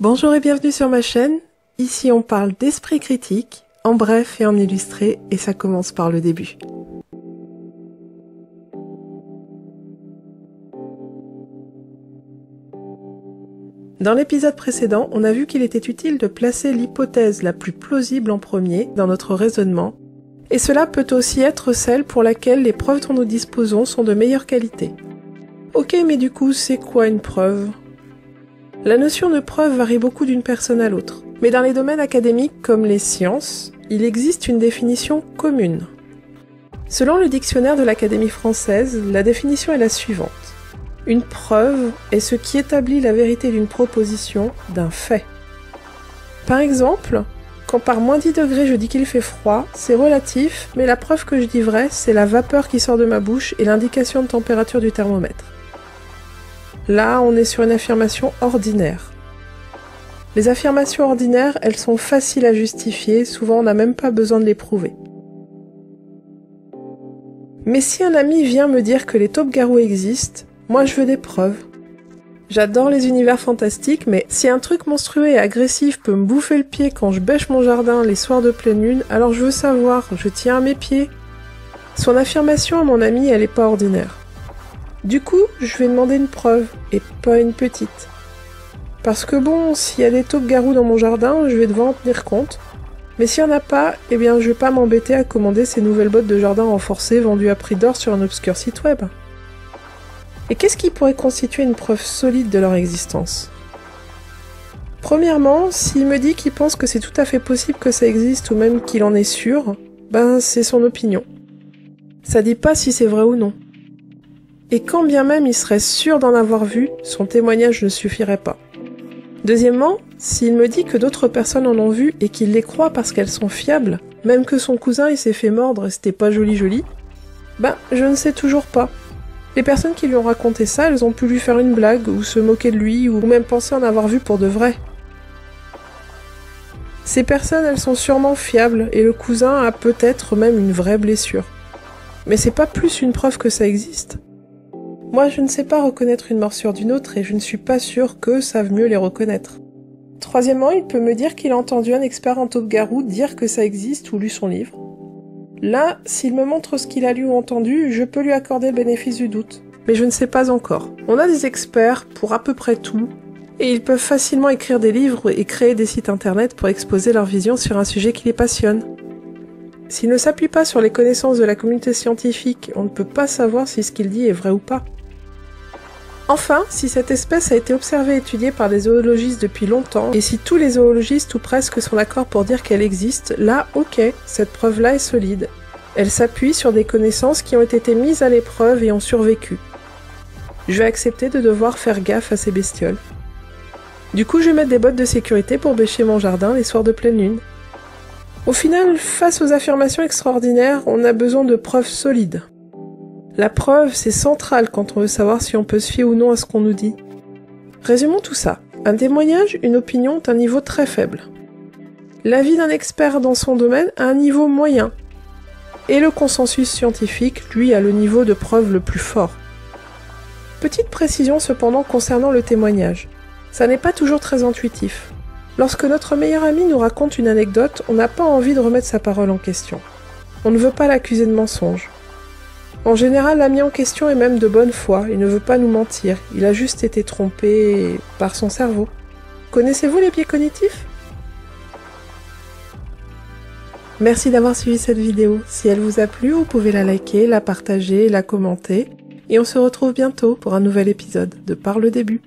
Bonjour et bienvenue sur ma chaîne. Ici on parle d'esprit critique, en bref et en illustré, et ça commence par le début. Dans l'épisode précédent, on a vu qu'il était utile de placer l'hypothèse la plus plausible en premier dans notre raisonnement, et cela peut aussi être celle pour laquelle les preuves dont nous disposons sont de meilleure qualité. Ok, mais du coup, c'est quoi une preuve? La notion de preuve varie beaucoup d'une personne à l'autre, mais dans les domaines académiques comme les sciences, il existe une définition commune. Selon le dictionnaire de l'Académie française, la définition est la suivante. Une preuve est ce qui établit la vérité d'une proposition, d'un fait. Par exemple, quand par moins 10 degrés je dis qu'il fait froid, c'est relatif, mais la preuve que je dis vrai, c'est la vapeur qui sort de ma bouche et l'indication de température du thermomètre. Là, on est sur une affirmation ordinaire. Les affirmations ordinaires, elles sont faciles à justifier, souvent on n'a même pas besoin de les prouver. Mais si un ami vient me dire que les taupes-garous existent, moi, je veux des preuves. J'adore les univers fantastiques, mais si un truc monstrueux et agressif peut me bouffer le pied quand je bêche mon jardin les soirs de pleine lune, alors je veux savoir, je tiens à mes pieds. Son affirmation à mon ami, elle est pas ordinaire. Du coup, je vais demander une preuve, et pas une petite. Parce que bon, s'il y a des taupes garous dans mon jardin, je vais devoir en tenir compte. Mais s'il n'y en a pas, eh bien je vais pas m'embêter à commander ces nouvelles bottes de jardin renforcées vendues à prix d'or sur un obscur site web. Et qu'est-ce qui pourrait constituer une preuve solide de leur existence? Premièrement, s'il me dit qu'il pense que c'est tout à fait possible que ça existe ou même qu'il en est sûr, ben c'est son opinion. Ça dit pas si c'est vrai ou non. Et quand bien même il serait sûr d'en avoir vu, son témoignage ne suffirait pas. Deuxièmement, s'il me dit que d'autres personnes en ont vu et qu'il les croit parce qu'elles sont fiables, même que son cousin il s'est fait mordre et c'était pas joli joli, ben je ne sais toujours pas. Les personnes qui lui ont raconté ça, elles ont pu lui faire une blague, ou se moquer de lui, ou même penser en avoir vu pour de vrai. Ces personnes, elles sont sûrement fiables, et le cousin a peut-être même une vraie blessure. Mais c'est pas plus une preuve que ça existe. Moi, je ne sais pas reconnaître une morsure d'une autre, et je ne suis pas sûre qu'eux savent mieux les reconnaître. Troisièmement, il peut me dire qu'il a entendu un expert en taupe-garou dire que ça existe ou lu son livre. Là, s'il me montre ce qu'il a lu ou entendu, je peux lui accorder le bénéfice du doute. Mais je ne sais pas encore. On a des experts pour à peu près tout, et ils peuvent facilement écrire des livres et créer des sites internet pour exposer leur vision sur un sujet qui les passionne. S'il ne s'appuie pas sur les connaissances de la communauté scientifique, on ne peut pas savoir si ce qu'il dit est vrai ou pas. Enfin, si cette espèce a été observée et étudiée par des zoologistes depuis longtemps, et si tous les zoologistes ou presque sont d'accord pour dire qu'elle existe, là, ok, cette preuve-là est solide. Elle s'appuie sur des connaissances qui ont été mises à l'épreuve et ont survécu. Je vais accepter de devoir faire gaffe à ces bestioles. Du coup, je vais mettre des bottes de sécurité pour bêcher mon jardin les soirs de pleine lune. Au final, face aux affirmations extraordinaires, on a besoin de preuves solides. La preuve, c'est central quand on veut savoir si on peut se fier ou non à ce qu'on nous dit. Résumons tout ça. Un témoignage, une opinion ont un niveau très faible. L'avis d'un expert dans son domaine a un niveau moyen. Et le consensus scientifique, lui, a le niveau de preuve le plus fort. Petite précision cependant concernant le témoignage. Ça n'est pas toujours très intuitif. Lorsque notre meilleur ami nous raconte une anecdote, on n'a pas envie de remettre sa parole en question. On ne veut pas l'accuser de mensonge. En général, l'ami en question est même de bonne foi, il ne veut pas nous mentir, il a juste été trompé par son cerveau. Connaissez-vous les biais cognitifs? Merci d'avoir suivi cette vidéo. Si elle vous a plu, vous pouvez la liker, la partager, la commenter. Et on se retrouve bientôt pour un nouvel épisode de Par le début.